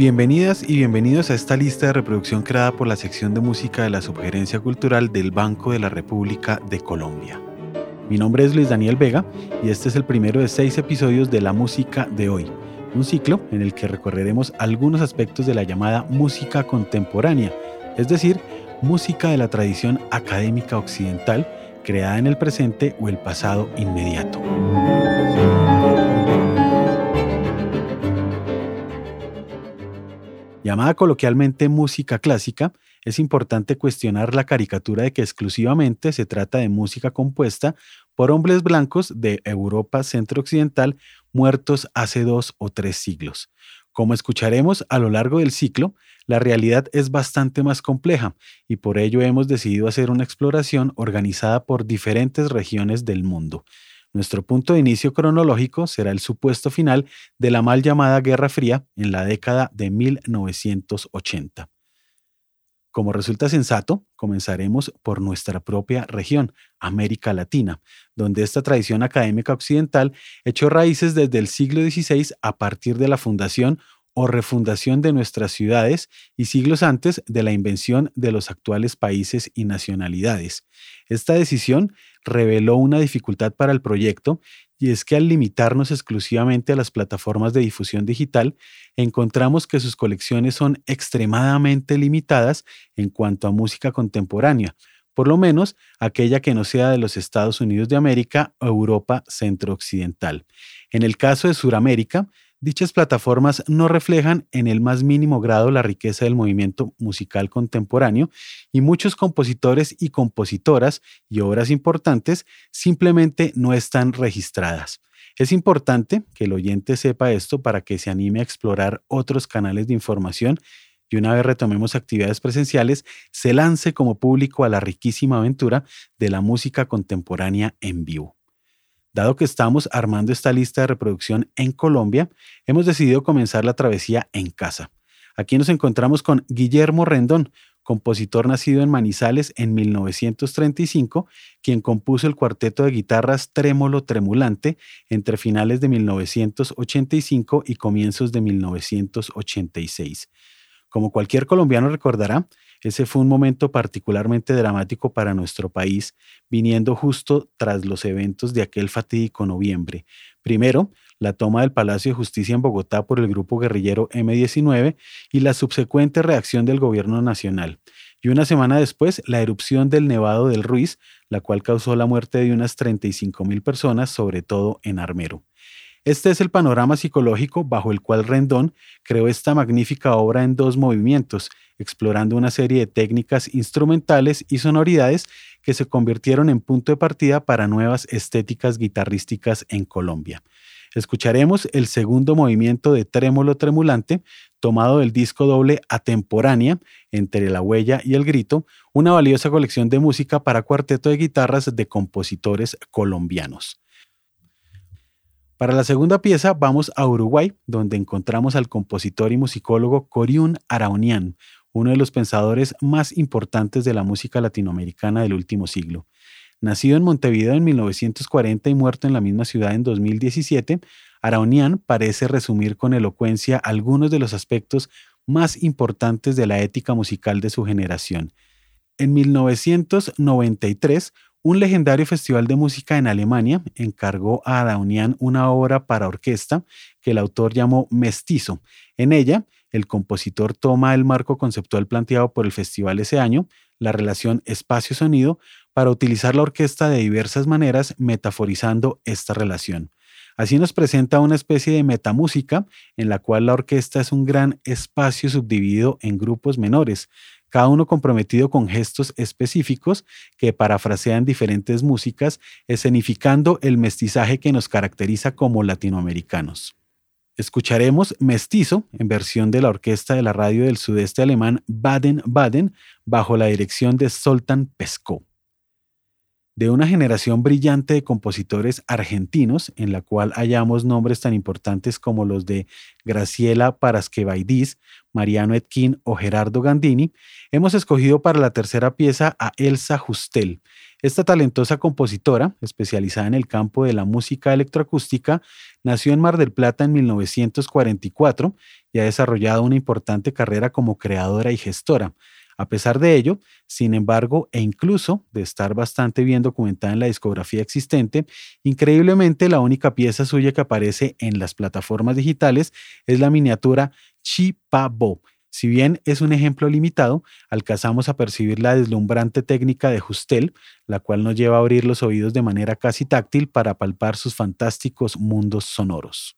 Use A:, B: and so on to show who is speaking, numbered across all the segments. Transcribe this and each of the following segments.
A: Bienvenidas y bienvenidos a esta lista de reproducción creada por la sección de música de la Subgerencia Cultural del Banco de la República de Colombia. Mi nombre es Luis Daniel Vega y este es el primero de seis episodios de La Música de hoy, un ciclo en el que recorreremos algunos aspectos de la llamada música contemporánea, es decir, música de la tradición académica occidental creada en el presente o el pasado inmediato. Llamada coloquialmente música clásica, es importante cuestionar la caricatura de que exclusivamente se trata de música compuesta por hombres blancos de Europa centro-occidental muertos hace dos o tres siglos. Como escucharemos a lo largo del ciclo, la realidad es bastante más compleja y por ello hemos decidido hacer una exploración organizada por diferentes regiones del mundo. Nuestro punto de inicio cronológico será el supuesto final de la mal llamada Guerra Fría en la década de 1980. Como resulta sensato, comenzaremos por nuestra propia región, América Latina, donde esta tradición académica occidental echó raíces desde el siglo XVI a partir de la fundación o refundación de nuestras ciudades y siglos antes de la invención de los actuales países y nacionalidades. Esta decisión reveló una dificultad para el proyecto y es que al limitarnos exclusivamente a las plataformas de difusión digital, encontramos que sus colecciones son extremadamente limitadas en cuanto a música contemporánea, por lo menos aquella que no sea de los Estados Unidos de América o Europa centro-occidental. En el caso de Sudamérica, Dichas plataformas no reflejan en el más mínimo grado la riqueza del movimiento musical contemporáneo y muchos compositores y compositoras y obras importantes simplemente no están registradas. Es importante que el oyente sepa esto para que se anime a explorar otros canales de información y una vez retomemos actividades presenciales, se lance como público a la riquísima aventura de la música contemporánea en vivo. Dado que estamos armando esta lista de reproducción en Colombia, hemos decidido comenzar la travesía en casa. Aquí nos encontramos con Guillermo Rendón, compositor nacido en Manizales en 1935, quien compuso el cuarteto de guitarras Trémolo Tremulante entre finales de 1985 y comienzos de 1986. Como cualquier colombiano recordará, ese fue un momento particularmente dramático para nuestro país, viniendo justo tras los eventos de aquel fatídico noviembre. Primero, la toma del Palacio de Justicia en Bogotá por el grupo guerrillero M-19 y la subsecuente reacción del gobierno nacional. Y una semana después, la erupción del Nevado del Ruiz, la cual causó la muerte de unas 35 mil personas, sobre todo en Armero. Este es el panorama psicológico bajo el cual Rendón creó esta magnífica obra en dos movimientos, explorando una serie de técnicas instrumentales y sonoridades que se convirtieron en punto de partida para nuevas estéticas guitarrísticas en Colombia. Escucharemos el segundo movimiento de Trémolo Tremulante, tomado del disco doble Atemporánea, entre la huella y el grito, una valiosa colección de música para cuarteto de guitarras de compositores colombianos. Para la segunda pieza vamos a Uruguay, donde encontramos al compositor y musicólogo Coriún Araunian, uno de los pensadores más importantes de la música latinoamericana del último siglo. Nacido en Montevideo en 1940 y muerto en la misma ciudad en 2017, Araunian parece resumir con elocuencia algunos de los aspectos más importantes de la ética musical de su generación. En 1993, un legendario festival de música en Alemania encargó a Araunian una obra para orquesta que el autor llamó Mestizo. En ella, el compositor toma el marco conceptual planteado por el festival ese año, la relación espacio-sonido, para utilizar la orquesta de diversas maneras, metaforizando esta relación. Así nos presenta una especie de metamúsica en la cual la orquesta es un gran espacio subdividido en grupos menores, cada uno comprometido con gestos específicos que parafrasean diferentes músicas, escenificando el mestizaje que nos caracteriza como latinoamericanos. Escucharemos Mestizo en versión de la orquesta de la radio del sudeste alemán Baden-Baden bajo la dirección de Soltan Pesco. De una generación brillante de compositores argentinos, en la cual hallamos nombres tan importantes como los de Graciela Parasquevaidis, Mariano Etquín o Gerardo Gandini, hemos escogido para la tercera pieza a Elsa Justel. Esta talentosa compositora, especializada en el campo de la música electroacústica, nació en Mar del Plata en 1944 y ha desarrollado una importante carrera como creadora y gestora. A pesar de ello, sin embargo, e incluso de estar bastante bien documentada en la discografía existente, increíblemente la única pieza suya que aparece en las plataformas digitales es la miniatura Chipabo. Si bien es un ejemplo limitado, alcanzamos a percibir la deslumbrante técnica de Justel, la cual nos lleva a abrir los oídos de manera casi táctil para palpar sus fantásticos mundos sonoros.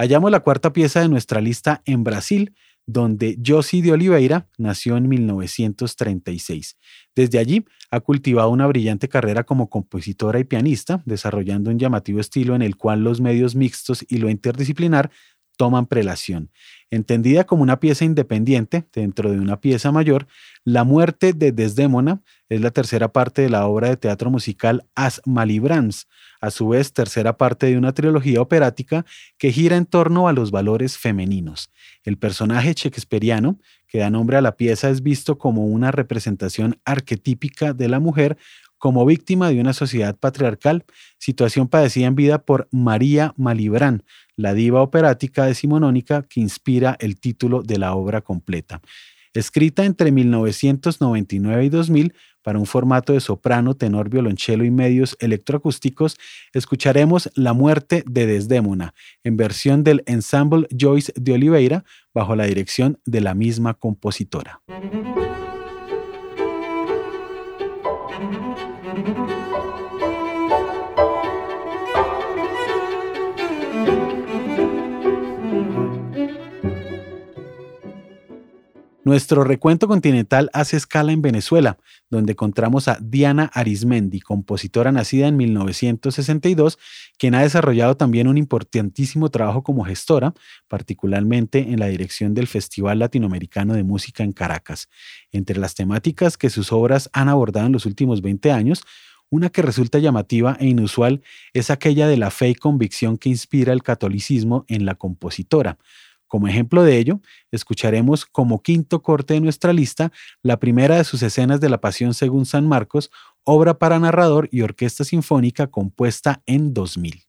A: Hallamos la cuarta pieza de nuestra lista en Brasil, donde Josie de Oliveira nació en 1936. Desde allí ha cultivado una brillante carrera como compositora y pianista, desarrollando un llamativo estilo en el cual los medios mixtos y lo interdisciplinar toman prelación. Entendida como una pieza independiente dentro de una pieza mayor, La muerte de Desdémona es la tercera parte de la obra de teatro musical As Malibrans, a su vez tercera parte de una trilogía operática que gira en torno a los valores femeninos. El personaje shakespeariano que da nombre a la pieza es visto como una representación arquetípica de la mujer como víctima de una sociedad patriarcal, situación padecida en vida por María Malibran, la diva operática decimonónica que inspira el título de la obra completa. Escrita entre 1999 y 2000 para un formato de soprano, tenor, violonchelo y medios electroacústicos, escucharemos La muerte de Desdémona, en versión del Ensemble Joyce de Oliveira, bajo la dirección de la misma compositora. Nuestro recuento continental hace escala en Venezuela, donde encontramos a Diana Arismendi, compositora nacida en 1962, quien ha desarrollado también un importantísimo trabajo como gestora, particularmente en la dirección del Festival Latinoamericano de Música en Caracas. Entre las temáticas que sus obras han abordado en los últimos 20 años, una que resulta llamativa e inusual es aquella de la fe y convicción que inspira el catolicismo en la compositora como ejemplo de ello, escucharemos como quinto corte de nuestra lista la primera de sus escenas de la Pasión según San Marcos, obra para narrador y orquesta sinfónica compuesta en 2000.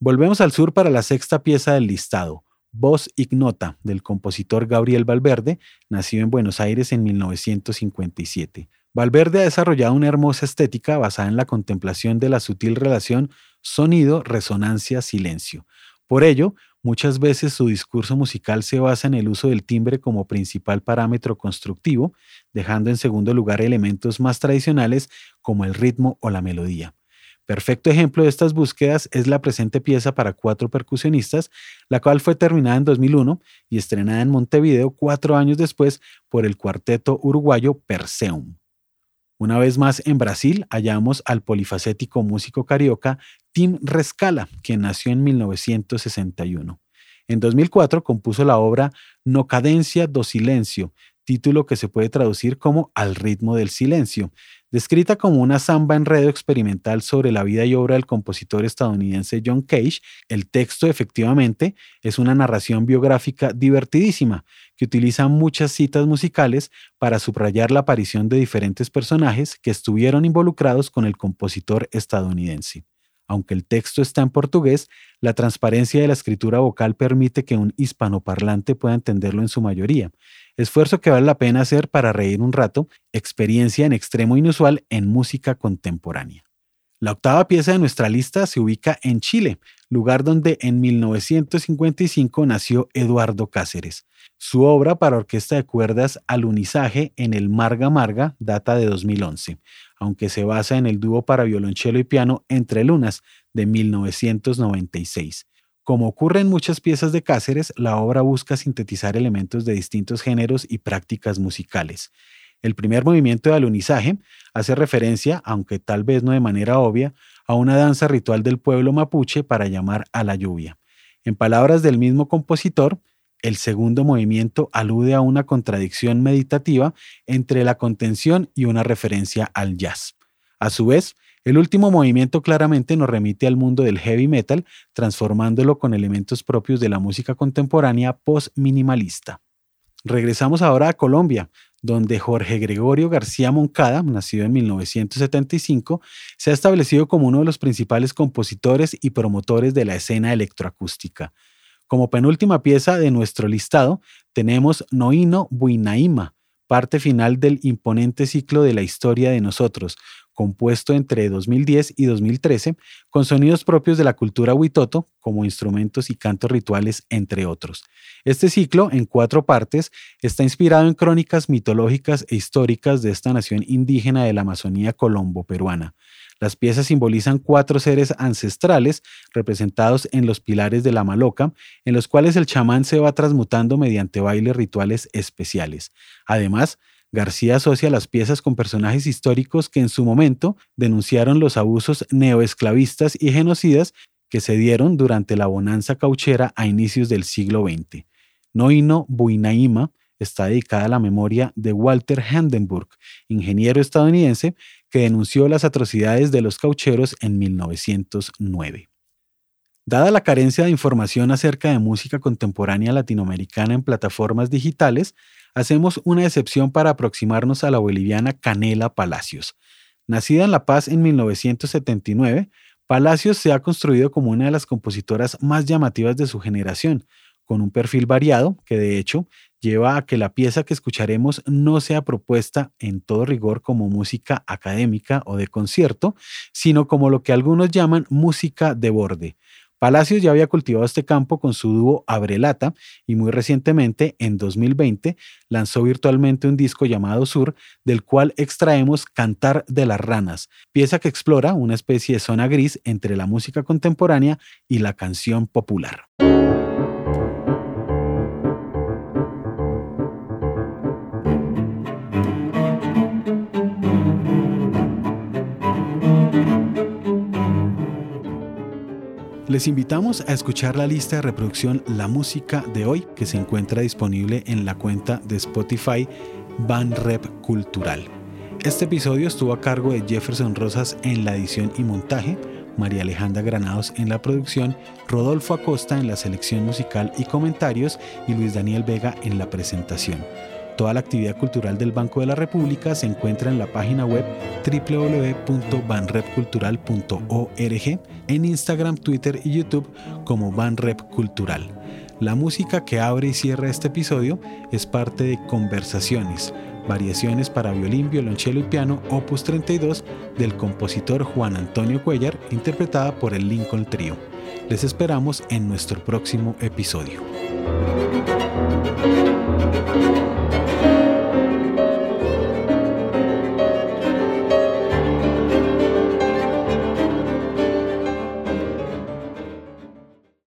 A: Volvemos al sur para la sexta pieza del listado, Voz Ignota, del compositor Gabriel Valverde, nacido en Buenos Aires en 1957. Valverde ha desarrollado una hermosa estética basada en la contemplación de la sutil relación sonido, resonancia, silencio. Por ello, Muchas veces su discurso musical se basa en el uso del timbre como principal parámetro constructivo, dejando en segundo lugar elementos más tradicionales como el ritmo o la melodía. Perfecto ejemplo de estas búsquedas es la presente pieza para cuatro percusionistas, la cual fue terminada en 2001 y estrenada en Montevideo cuatro años después por el cuarteto uruguayo Perseum. Una vez más en Brasil hallamos al polifacético músico carioca Tim Rescala, quien nació en 1961. En 2004 compuso la obra No cadencia do silencio, título que se puede traducir como Al ritmo del silencio, descrita como una samba enredo experimental sobre la vida y obra del compositor estadounidense John Cage. El texto efectivamente es una narración biográfica divertidísima que utiliza muchas citas musicales para subrayar la aparición de diferentes personajes que estuvieron involucrados con el compositor estadounidense. Aunque el texto está en portugués, la transparencia de la escritura vocal permite que un hispanoparlante pueda entenderlo en su mayoría. Esfuerzo que vale la pena hacer para reír un rato, experiencia en extremo inusual en música contemporánea. La octava pieza de nuestra lista se ubica en Chile, lugar donde en 1955 nació Eduardo Cáceres. Su obra para orquesta de cuerdas Alunizaje en el Marga Marga data de 2011 aunque se basa en el dúo para violonchelo y piano Entre Lunas de 1996. Como ocurre en muchas piezas de Cáceres, la obra busca sintetizar elementos de distintos géneros y prácticas musicales. El primer movimiento de alunizaje hace referencia, aunque tal vez no de manera obvia, a una danza ritual del pueblo mapuche para llamar a la lluvia. En palabras del mismo compositor, el segundo movimiento alude a una contradicción meditativa entre la contención y una referencia al jazz. A su vez, el último movimiento claramente nos remite al mundo del heavy metal, transformándolo con elementos propios de la música contemporánea post-minimalista. Regresamos ahora a Colombia, donde Jorge Gregorio García Moncada, nacido en 1975, se ha establecido como uno de los principales compositores y promotores de la escena electroacústica. Como penúltima pieza de nuestro listado, tenemos Noino Buinaima, parte final del imponente ciclo de la historia de nosotros, compuesto entre 2010 y 2013, con sonidos propios de la cultura huitoto, como instrumentos y cantos rituales, entre otros. Este ciclo, en cuatro partes, está inspirado en crónicas mitológicas e históricas de esta nación indígena de la Amazonía colombo-peruana. Las piezas simbolizan cuatro seres ancestrales representados en los pilares de la maloca, en los cuales el chamán se va transmutando mediante bailes rituales especiales. Además, García asocia las piezas con personajes históricos que en su momento denunciaron los abusos neoesclavistas y genocidas que se dieron durante la bonanza cauchera a inicios del siglo XX. Noino Buinaima está dedicada a la memoria de Walter Handenburg, ingeniero estadounidense que denunció las atrocidades de los caucheros en 1909. Dada la carencia de información acerca de música contemporánea latinoamericana en plataformas digitales, hacemos una excepción para aproximarnos a la boliviana Canela Palacios. Nacida en La Paz en 1979, Palacios se ha construido como una de las compositoras más llamativas de su generación, con un perfil variado que de hecho lleva a que la pieza que escucharemos no sea propuesta en todo rigor como música académica o de concierto, sino como lo que algunos llaman música de borde, Palacios ya había cultivado este campo con su dúo Abrelata y muy recientemente, en 2020, lanzó virtualmente un disco llamado Sur, del cual extraemos Cantar de las Ranas, pieza que explora una especie de zona gris entre la música contemporánea y la canción popular. Les invitamos a escuchar la lista de reproducción La Música de hoy que se encuentra disponible en la cuenta de Spotify Rep Cultural. Este episodio estuvo a cargo de Jefferson Rosas en la edición y montaje, María Alejandra Granados en la producción, Rodolfo Acosta en la selección musical y comentarios y Luis Daniel Vega en la presentación. Toda la actividad cultural del Banco de la República se encuentra en la página web www.banrepcultural.org, en Instagram, Twitter y YouTube como Banrep Cultural. La música que abre y cierra este episodio es parte de Conversaciones, variaciones para violín, violonchelo y piano, opus 32 del compositor Juan Antonio Cuellar, interpretada por el Lincoln Trio. Les esperamos en nuestro próximo episodio.